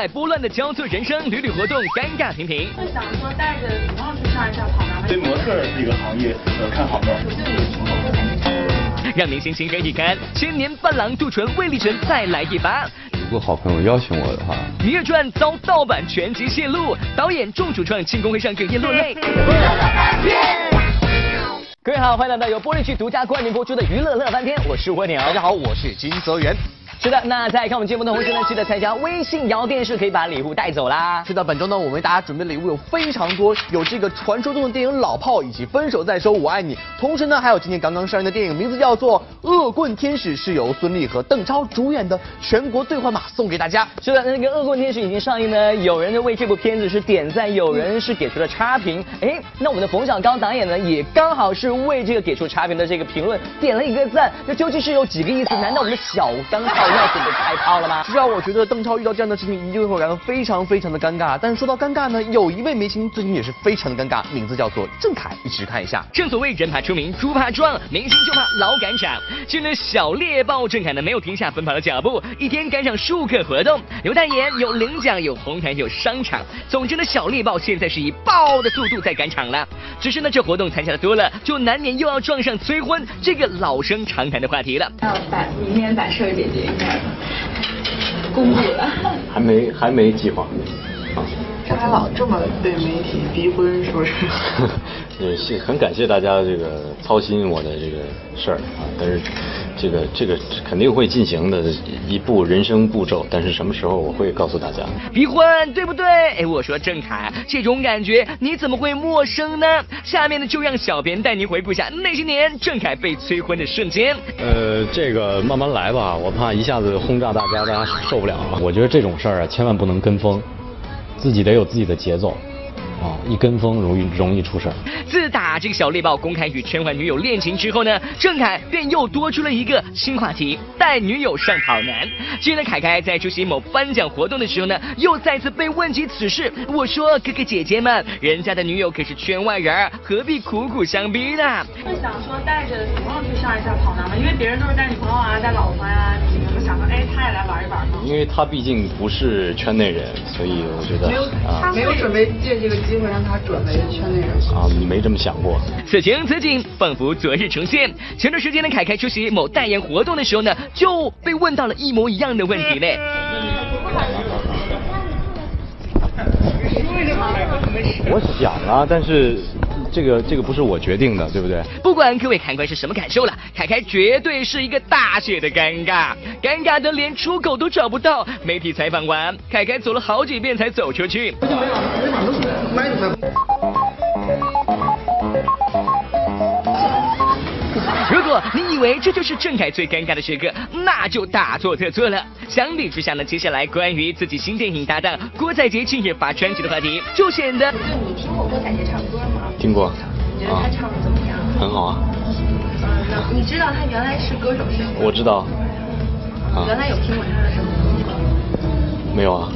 彩波乱的交错人生，屡屡活动尴尬频频。会想说带着女朋友去上一下跑男吗？对模特这个行业呃看好吗？让明星情何以堪？千年伴郎杜淳、魏立晨再来一发。如果好朋友邀请我的话，《芈月传》遭盗版全集泄露，导演众主创庆功会上哽咽落泪。各位好，欢迎来到由玻璃剧独家冠名播出的《娱乐乐翻天》，我是蜗牛。大家好，我是金泽源。是的，那在看我们节目的同时呢，记得参加微信摇电视，可以把礼物带走啦。是的，本周呢，我们为大家准备的礼物有非常多，有这个传说中的电影《老炮》，以及《分手再说我爱你》，同时呢，还有今天刚刚上映的电影，名字叫做《恶棍天使》，是由孙俪和邓超主演的全国兑换码送给大家。是的，那个《恶棍天使》已经上映呢，有人呢为这部片子是点赞，有人是给出了差评。哎，那我们的冯小刚导演呢，也刚好是为这个给出差评的这个评论点了一个赞。那究竟是有几个意思？难道我们的小钢炮要准备开炮了吗？是啊，我觉得邓超遇到这样的事情一定会感到非常非常的尴尬。但是说到尴尬呢，有一位明星最近也是非常的尴尬，名字叫做郑恺，一起看一下。正所谓人怕出名，猪怕壮，明星就怕老赶场。近日小猎豹郑恺呢没有停下奔跑的脚步，一天赶上数个活动，有代言，有领奖，有红毯，有商场。总之呢，小猎豹现在是以爆的速度在赶场了。只是呢，这活动参加的多了，就难免又要撞上催婚这个老生常谈的话题了。还有摆明年摆设姐姐应该公布了。还没还没计划，啊，这还老这么被媒体逼婚，是不是？也是很感谢大家这个操心我的这个事儿啊，但是这个这个肯定会进行的一步人生步骤，但是什么时候我会告诉大家。逼婚对不对？哎，我说郑恺，这种感觉你怎么会陌生呢？下面呢，就让小编带您回顾一下那些年郑恺被催婚的瞬间。呃，这个慢慢来吧，我怕一下子轰炸大家，大家受不了。我觉得这种事儿啊，千万不能跟风，自己得有自己的节奏，啊，一跟风容易容易出事儿。自打这个小猎豹公开与圈外女友恋情之后呢，郑恺便又多出了一个新话题——带女友上跑男。近日呢，凯凯在出席某颁奖活动的时候呢，又再次被问及此事。我说：“哥哥姐姐们，人家的女友可是圈外人，何必苦苦相逼呢？”会想说带着女朋友去上一下跑男吗？因为别人都是带女朋友啊，带老婆呀、有没有想说，哎，他也来玩一玩吗？因为他毕竟不是圈内人，所以我觉得没有，啊没有准备借这个机会让他转为圈内人。啊没这么想过。此情此景，仿佛昨日重现。前段时间呢，凯凯出席某代言活动的时候呢，就被问到了一模一样的问题嘞。我想啊，但是这个这个不是我决定的，对不对？不管各位看官是什么感受了，凯凯绝对是一个大写的尴尬，尴尬的连出口都找不到。媒体采访完，凯凯走了好几遍才走出去。如果你以为这就是郑恺最尴尬的时刻，那就大错特错了。相比之下呢，接下来关于自己新电影搭档郭采洁近日发专辑的话题，就显得你听过郭采洁？听过，啊你觉得他，唱的怎么样？很好啊，嗯，你知道他原来是歌手是吗？我知道，啊原来有听过他的什么歌吗？没有啊？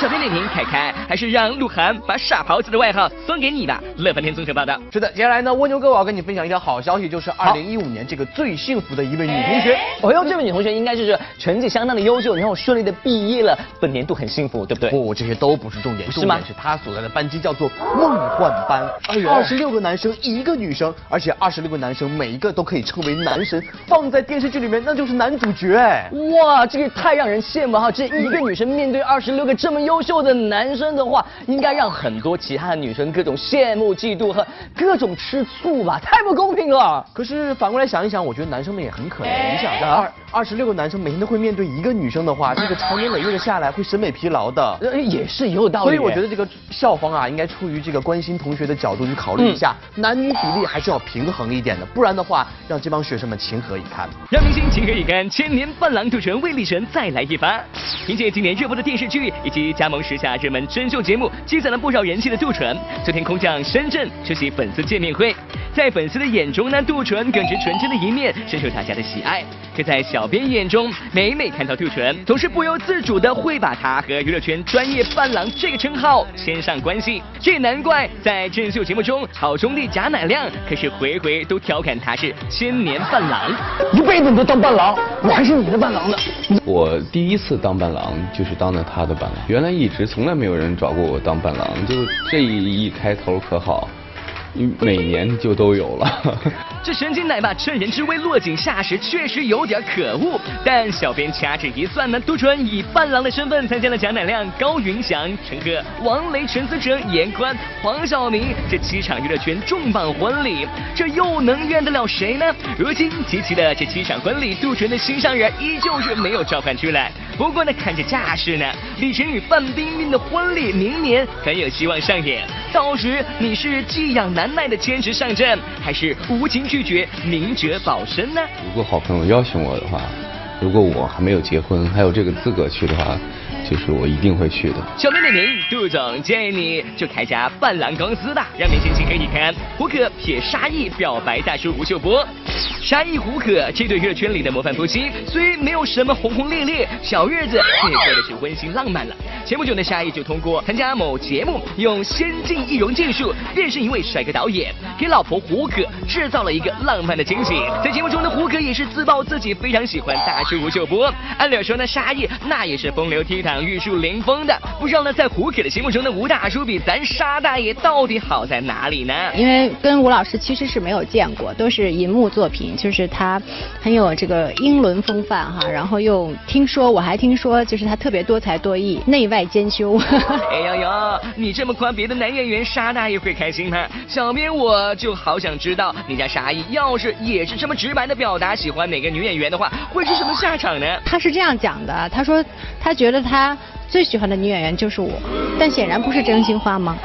小编点评凯凯，还是让鹿晗把傻狍子的外号送给你吧。乐翻天综合报道。是的，接下来呢，蜗牛哥我要跟你分享一条好消息，就是二零一五年这个最幸福的一位女同学。哎呦，这位女同学应该就是成绩相当的优秀，然后顺利的毕业了，本年度很幸福，对不对？不，这些都不是重点，重点是她所在的班级叫做梦幻班，二十六个男生一个女生，而且二十六个男生每一个都可以称为男神，放在电视剧里面那就是男主角哎。哇，这个太让人羡慕哈！这一个女生面对二十六个这么优秀的男生的话，应该让很多其他的女生各种羡慕、嫉妒和各种吃醋吧？太不公平了！可是反过来想一想，我觉得男生们也很可怜。你想，二二十六个男生每天都会面对一个女生的话，这个长年累月的下来会审美疲劳的。呃，也是也有道理。所以我觉得这个校方啊，应该出于这个关心同学的角度去考虑一下，男女比例还是要平衡一点的，不然的话，让这帮学生们情何以堪？让明星情何以堪？千年伴郎杜淳、魏立神再来一发。凭借今年热播的电视剧以及加盟时下热门真秀节目，积攒了不少人气的杜淳，昨天空降深圳出席粉丝见面会。在粉丝的眼中呢，杜淳耿直纯真的一面深受大家的喜爱。可在小编眼中，每每看到杜淳，总是不由自主的会把他和娱乐圈专业伴郎这个称号牵上关系。这也难怪在真人秀节目中，好兄弟贾乃亮可是回回都调侃他是千年伴郎，一辈子都当伴郎，我还是你的伴郎呢。我第一次当伴郎就是当的他的伴郎，原来一直从来没有人找过我当伴郎，就这一一开头可好。每年就都有了。这神经奶爸趁人之危落井下石，确实有点可恶。但小编掐指一算呢，杜淳以伴郎的身份参加了贾乃亮、高云翔、陈赫、王雷、陈思哲、严宽、黄晓明这七场娱乐圈重磅婚礼，这又能怨得了谁呢？如今集齐的这七场婚礼，杜淳的心上人依旧是没有召唤出来。不过呢，看这架势呢，李晨与范冰冰的婚礼明年很有希望上演。到时你是寄养难耐的坚持上阵，还是无情拒绝明哲保身呢？如果好朋友邀请我的话，如果我还没有结婚，还有这个资格去的话。就是我一定会去的。小妹妹您：杜总建议你就开家伴郎公司吧，让明星请给你看。胡可撇沙溢表白大叔吴秀波，沙溢胡可这对乐圈里的模范夫妻，虽没有什么轰轰烈烈，小日子却过的是温馨浪漫了。前不久呢，沙溢就通过参加某节目，用先进易容技术变身一位帅哥导演，给老婆胡可制造了一个浪漫的惊喜。在节目中的胡可也是自曝自己非常喜欢大叔吴秀波。按理说呢，沙溢那也是风流倜傥。玉树临风的，不知道呢，在胡铁的心目中的吴大叔比咱沙大爷到底好在哪里呢？因为跟吴老师其实是没有见过，都是银幕作品，就是他很有这个英伦风范哈，然后又听说我还听说，就是他特别多才多艺，内外兼修。哎呦呦，你这么夸别的男演员，沙大爷会开心吗？小编我就好想知道，你家沙溢要是也是这么直白的表达喜欢哪个女演员的话，会是什么下场呢？他是这样讲的，他说他觉得他。最喜欢的女演员就是我，但显然不是真心话吗？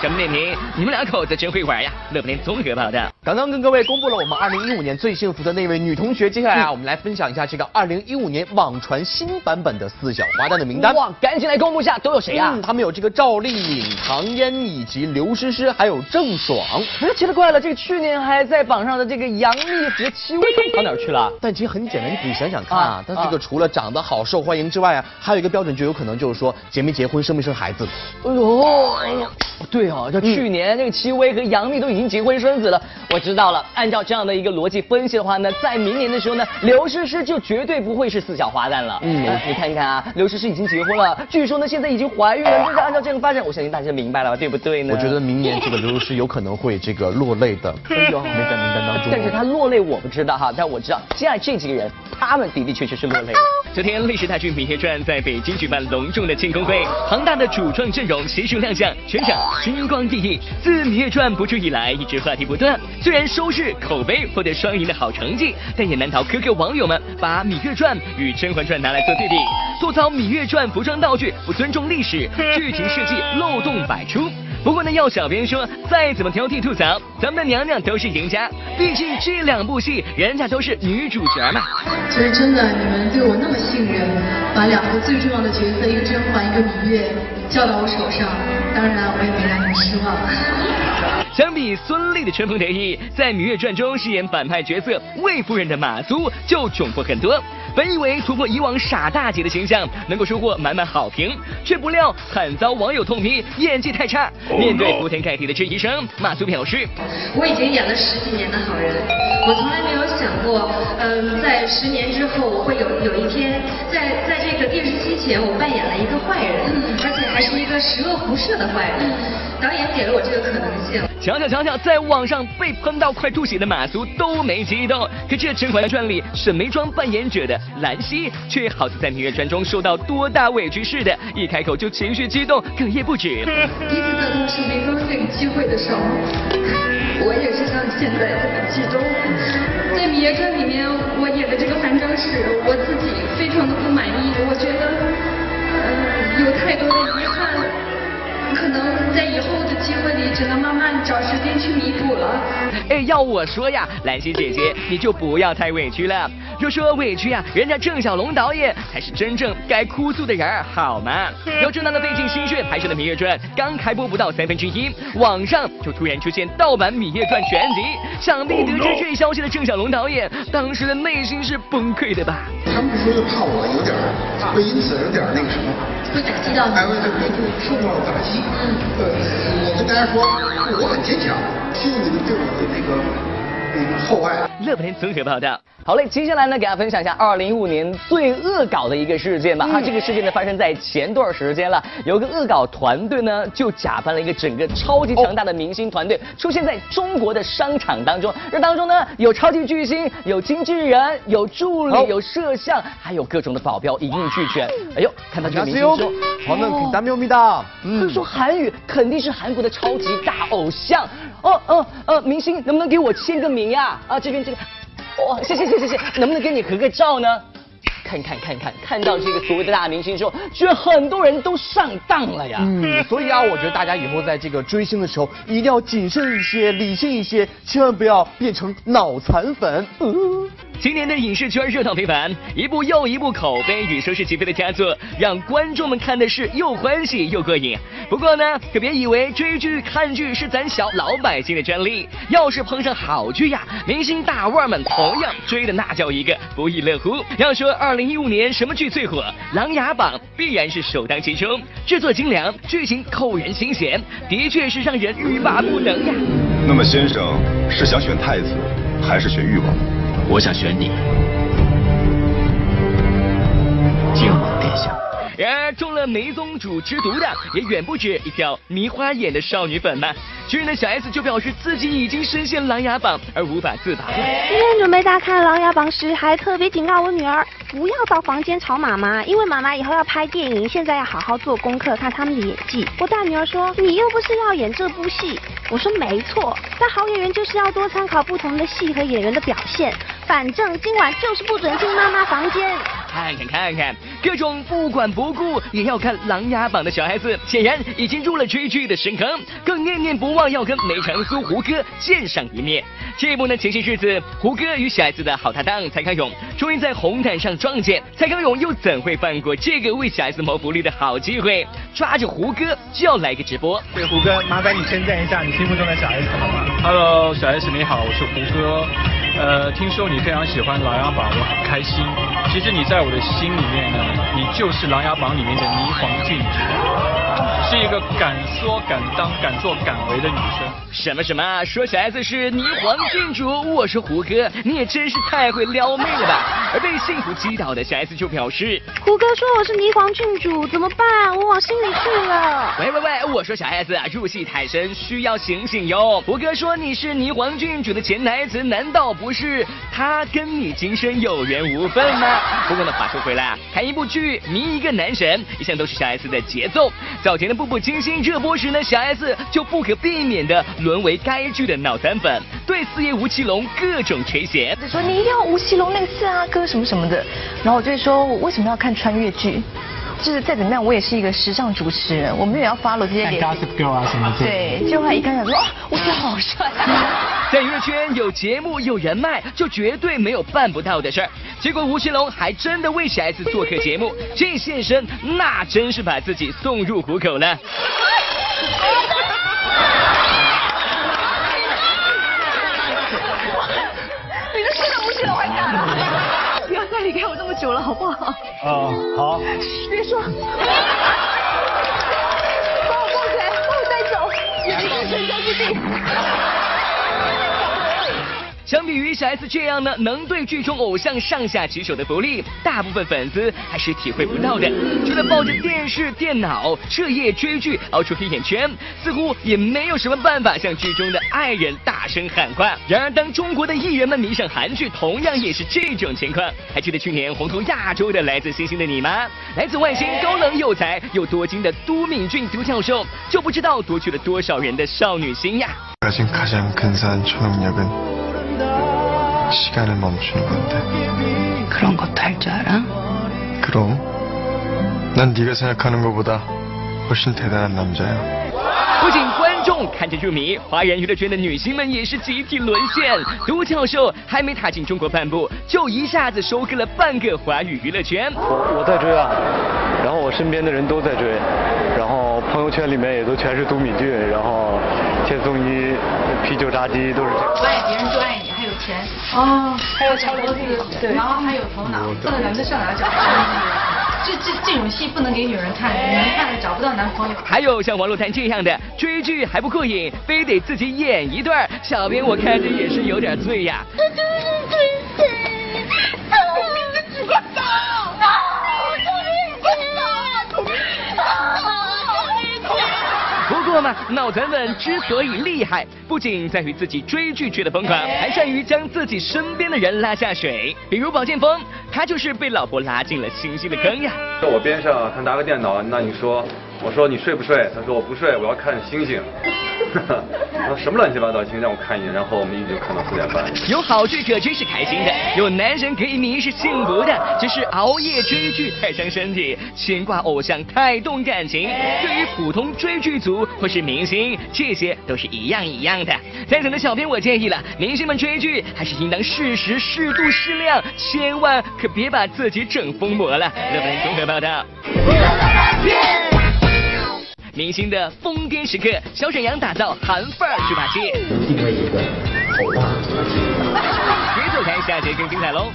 小么点评，你们两口子真会玩呀！乐不连综合报道。刚刚跟各位公布了我们二零一五年最幸福的那位女同学，接下来啊，我们来分享一下这个二零一五年网传新版本的四小花旦的名单。哇，赶紧来公布一下都有谁啊？他们有这个赵丽颖、唐嫣以及刘诗诗，还有郑爽。哎，奇了怪了，这个去年还在榜上的这个杨幂和戚薇都跑哪去了？但其实很简单，你想想看啊，但这个除了长得好、受欢迎之外啊，还有一个标准就有可能就是说结没结婚、生没生孩子。哎呦，哎呀，对就，去年这个戚薇和杨幂都已经结婚生子了。我知道了，按照这样的一个逻辑分析的话呢，在明年的时候呢，刘诗诗就绝对不会是四小花旦了。嗯，你看一看啊，刘诗诗已经结婚了，据说呢现在已经怀孕了。就是按照这个发展，我相信大家明白了，对不对呢？我觉得明年这个刘诗诗有可能会这个落泪的。没在名单当中。但是她落泪我不知道哈，但我知道接下来这几个人，他们的的确确是落泪。昨天历史大剧《芈月传》在北京举办隆重的庆功会，庞大的主创阵容悉数亮相，全场星光熠熠。自《芈月传》播出以来，一直话题不断，虽然收视。口碑获得双赢的好成绩，但也难逃 QQ 网友们把《芈月传》与《甄嬛传》拿来做对比，吐槽《芈月传》服装道具不尊重历史，剧情设计漏洞百出。不过呢，要小编说，再怎么挑剔吐槽，咱们的娘娘都是赢家，毕竟这两部戏人家都是女主角嘛。其实真的，你们对我那么信任，把两个最重要的角色，一个甄嬛，一个芈月，交到我手上，当然我也没让你们失望。相比孙俪的春风得意，在《芈月传》中饰演反派角色魏夫人的马苏就窘迫很多。本以为突破以往傻大姐的形象能够收获满满好评，却不料惨遭网友痛批演技太差。面对铺天盖地的质疑声，马苏表示：“我已经演了十几年的好人，我从来没有想过，嗯，在十年之后我会有有一天，在在这个电视机前我扮演了一个坏人，而且还是一个十恶不赦的坏人。导演给了我这个可能性。”瞧瞧瞧瞧，在网上被喷到快吐血的马苏都没激动，可这《甄嬛传》里沈眉庄扮演者的兰溪，却好似在《芈月传》中受到多大委屈似的，一开口就情绪激动，哽咽不止。第 一次得到沈眉庄这个机会的时候，我也是像现在这么激动。在《芈月传》里面，我演的这个韩正是我自己找时间去弥补了。哎，要我说呀，兰心姐姐，你就不要太委屈了。若说委屈啊，人家郑晓龙导演才是真正该哭诉的人儿，好吗？由正当的费尽心血拍摄的《芈月传》刚开播不到三分之一，网上就突然出现盗版《芈月传》全集，想必得知这一消息的郑晓龙导演当时的内心是崩溃的吧？他们说就怕我有点会因此有点那个什么，会打击到你，哎，对对对，受到打击。嗯，呃，我跟大家说，我很坚强，谢谢你们对我的那个。厚爱。乐天综合报道。好嘞，接下来呢，给大家分享一下二零一五年最恶搞的一个事件吧。啊，这个事件呢发生在前段时间了，有个恶搞团队呢就假扮了一个整个超级强大的明星团队，出现在中国的商场当中。这当中呢有超级巨星，有经纪人，有助理，有摄像，还有各种的保镖，一应俱全。哎呦，看到这个明星说，我咪哒。他说韩语肯定是韩国的超级大偶像。哦哦呃，明星能不能给我签个名呀？啊，这边这个。哇，谢谢谢谢谢，能不能跟你合个照呢？看看看看，看到这个所谓的大明星之后，居然很多人都上当了呀。嗯，所以啊，我觉得大家以后在这个追星的时候，一定要谨慎一些，理性一些，千万不要变成脑残粉。今年的影视圈热闹非凡，一部又一部口碑与收视齐飞的佳作，让观众们看的是又欢喜又过瘾。不过呢，可别以为追剧看剧是咱小老百姓的专利，要是碰上好剧呀，明星大腕们同样追的那叫一个不亦乐乎。要说二零一五年什么剧最火，《琅琊榜》必然是首当其冲。制作精良，剧情扣人心弦，的确是让人欲罢不能呀。那么先生是想选太子，还是选誉王？我想选你，靖王殿下。然而中了梅宗主之毒的，也远不止一条迷花眼的少女粉们。巨人的小 S 就表示自己已经深陷琅琊榜而无法自拔。今天准备大看琅琊榜时，还特别警告我女儿不要到房间吵妈妈，因为妈妈以后要拍电影，现在要好好做功课，看他们的演技。我大女儿说你又不是要演这部戏，我说没错，但好演员就是要多参考不同的戏和演员的表现。反正今晚就是不准进妈妈房间。看看看看，各种不管不顾也要看《琅琊榜》的小孩子，显然已经入了追剧的深坑，更念念不忘要跟梅长苏胡歌见上一面。这一部呢，前些日子胡歌与小 S 的好搭档蔡康永终于在红毯上撞见，蔡康永又怎会放过这个为小 S 谋福利的好机会？抓着胡歌就要来个直播。对，胡歌，麻烦你称赞一下你心目中的小 S 好吗？Hello，小 S 你好，我是胡歌。呃，听说你非常喜欢《琅琊榜》，我很开心。其实你在我的心里面呢，你就是《琅琊榜》里面的霓凰郡主，是一个敢说敢当、敢做敢为的女生。什么什么？说小 S 是霓凰郡主，我是胡歌，你也真是太会撩妹了吧？而被幸福击倒的小 S 就表示，胡歌说我是霓凰郡主，怎么办？我往心里去了。喂喂喂，我说小 S 啊，入戏太深，需要醒醒哟。胡歌说你是霓凰郡主的潜台词，难道不是他跟你今生有缘无分吗？不过呢，话说回来啊，看一部剧迷一个男神，一向都是小 S 的节奏。早前的《步步惊心》热播时呢，小 S 就不可避免的。沦为该剧的脑残粉，对四爷吴奇隆各种垂涎，就说你一定要吴奇隆那个四阿哥什么什么的，然后我就说我为什么要看穿越剧？就是再怎么样，我也是一个时尚主持人，我们也要 follow 这些 Girl 啊什么的。对，就他一看，他说，我觉得好帅。在娱乐圈有节目有人脉，就绝对没有办不到的事儿。结果吴奇隆还真的为小 S 做客节目，这现身那真是把自己送入虎口了。不要再离开我这么久了，好不好？啊，好。别说。把我抱起来，把我带走，远离陈家之地。相比于小 S 这样呢，能对剧中偶像上下其手的福利，大部分粉丝还是体会不到的。除了抱着电视、电脑彻夜追剧熬出黑眼圈，似乎也没有什么办法向剧中的爱人大声喊话。然而，当中国的艺人们迷上韩剧，同样也是这种情况。还记得去年红透亚洲的《来自星星的你》吗？来自外星、高冷有才又多金的都敏俊都教授，就不知道夺去了多少人的少女心呀。 시간을 멈추는 건데. 그런 것도 할 줄 알아? 그럼. 난 네가 생각하는 것보다 훨씬 대단한 남자야. 不仅观 众看着入迷，华人娱乐圈的女星们也是集体沦陷。都教授还没踏进中国半步，就一下子收割了半个华语娱乐圈。我在追啊，然后我身边的人都在追，然后朋友圈里面也都全是都敏俊，然后千颂伊、啤酒炸鸡都是。不爱别人就爱你，还有 钱哦，还有乔罗斯，对，然后还有头脑，这个男的上哪找？这这这种戏不能给女人看，女人看了找不到男朋友。还有像王珞丹这样的追剧还不过瘾，非得自己演一段，小编我看着也是有点醉呀。啊！不过嘛，脑残粉之所以厉害，不仅在于自己追剧追的疯狂，还善于将自己身边的人拉下水。比如宝剑锋，他就是被老婆拉进了星星的坑呀。在我边上，他拿个电脑，那你说，我说你睡不睡？他说我不睡，我要看星星。他说什么乱七八糟，请让我看一眼，然后我们一直看到四点半。有好剧可真是开心的，有男神可以迷是幸福的，只是熬夜追剧太伤身体，牵挂偶像太动感情。对于普通追剧族或是明星，这些都是一样一样的。在场的小编我建议了，明星们追剧还是应当适时、适度、适量，千万可别把自己整疯魔了。乐本综合报道。明星的疯癫时刻，小沈阳打造韩范儿猪八戒。定位一个欧巴猪八戒。别走开，下节更精彩喽！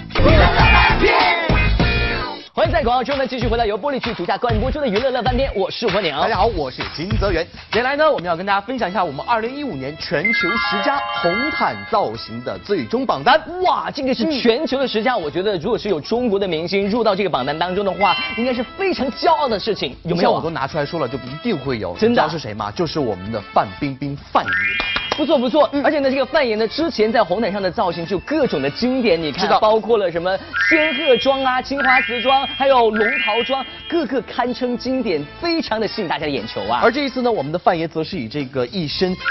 欢迎在广告之后呢，继续回到由玻璃区独家冠名播出的娱乐乐翻天，我是火鸟。大家好，我是金泽源。接下来呢，我们要跟大家分享一下我们二零一五年全球十佳红毯造型的最终榜单。哇，这个是全球的十佳，我觉得如果是有中国的明星入到这个榜单当中的话，应该是非常骄傲的事情，有没有？我都拿出来说了，就一定会有。真的？你知道是谁吗？就是我们的范冰冰范爷。不错不错，而且呢，这个范爷呢，之前在红毯上的造型就各种的经典，你看，包括了什么仙鹤妆啊、青花瓷妆，还有龙袍妆，个个堪称经典，非常的吸引大家的眼球啊。而这一次呢，我们的范爷则是以这个一身紫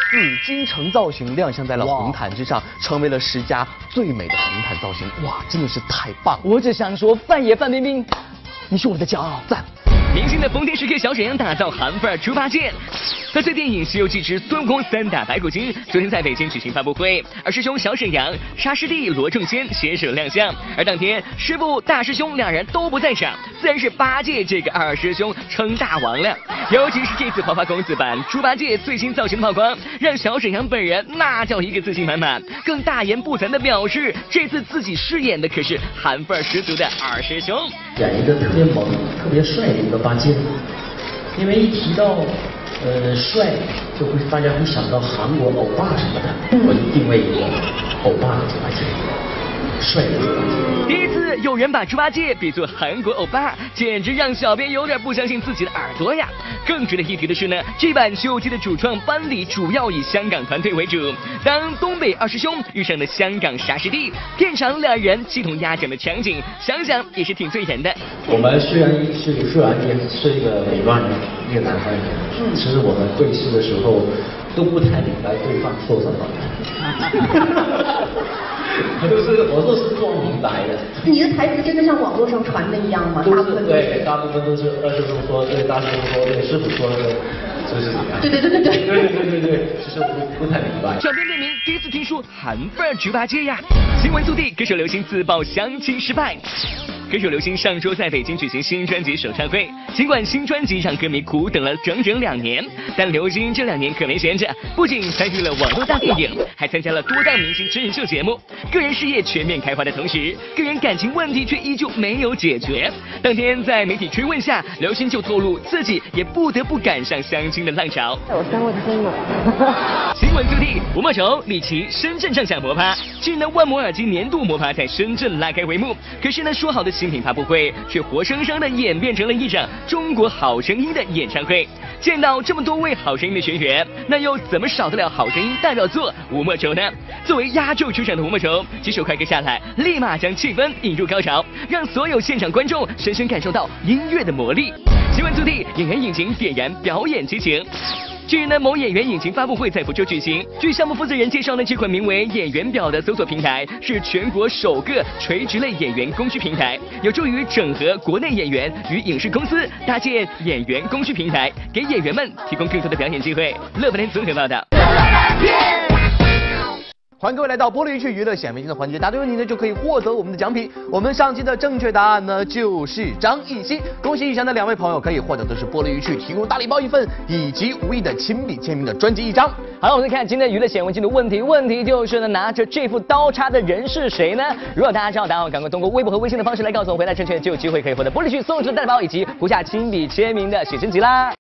金城造型亮相在了红毯之上，成为了十佳最美的红毯造型。哇，真的是太棒！我只想说，范爷范冰冰，你是我的骄傲，赞。明星的疯癫时刻，小沈阳打造韩范儿猪八戒。贺岁电影《西游记之孙悟空三打白骨精》昨天在北京举行发布会，二师兄小沈阳、沙师弟罗正先携手亮相。而当天师傅、大师兄两人都不在场，自然是八戒这个二师兄称大王了。尤其是这次花花公子版猪八戒最新造型曝光，让小沈阳本人那叫一个自信满满，更大言不惭的表示，这次自己饰演的可是韩范十足的二师兄。演一个特别萌、特别帅的一个八戒，因为一提到呃帅，就会大家会想到韩国欧巴什么的，我就定位一个欧巴的猪八戒，帅的猪八戒。第一次有人把猪八戒比作韩国欧巴，简直让小编有点不相信自己的耳朵呀！更值得一提的是呢，这版《西游记》的主创班底主要以香港团队为主。当东北二师兄遇上了香港沙师弟，片场两人鸡同鸭讲的场景，想想也是挺醉人的。我们虽然是虽然也是一个美乱一个南方人，嗯，其实我们对视的时候都不太明白对方说什么。都是我都是装明白的。你的台词真的像网络上传的一样吗？大部分对，大部分都是二师兄说，对大师兄说，对师傅说的，就是这样。对对对对对。对对对对，其实不不太明白。小编列明第一次听说韩范儿猪八戒呀，新闻速递，歌手刘星自曝相亲失败。歌手刘星上周在北京举行新专辑首唱会，尽管新专辑让歌迷苦等了整整两年，但刘星这两年可没闲着，不仅参与了网络大电影，还参加了多档明星真人秀节目，个人事业全面开花的同时，个人感情问题却依旧没有解决。当天在媒体追问下，刘星就透露自己也不得不赶上相亲的浪潮。我三问真了。新闻速递：吴莫愁、李琦深圳上下摩趴，近日呢万摩耳机年度摩趴在深圳拉开帷幕，可是呢说好的新品发布会却活生生的演变成了一场中国好声音的演唱会。见到这么多位好声音的学员，那又怎么少得了好声音代表作吴莫愁呢？作为压轴出场的吴莫愁，几首快歌下来，立马将气氛引入高潮，让所有现场观众深深感受到音乐的魔力。新闻速递：演员引擎点燃表演激情。近日呢，某演员引擎发布会在福州举行。据项目负责人介绍呢，这款名为“演员表”的搜索平台是全国首个垂直类演员供需平台，有助于整合国内演员与影视公司，搭建演员供需平台，给演员们提供更多的表演机会。乐福联综合报道。欢迎各位来到玻璃区娱乐显微镜的环节，答对问题呢就可以获得我们的奖品。我们上期的正确答案呢就是张艺兴，恭喜以上的两位朋友可以获得的是玻璃区提供大礼包一份，以及无意的亲笔签名的专辑一张。好了，我们再看今天娱乐显微镜的问题，问题就是呢拿着这副刀叉的人是谁呢？如果大家知道答案，赶快通过微博和微信的方式来告诉我，回答正确就有机会可以获得玻璃区送出的大礼包以及胡夏亲笔签名的写真集啦。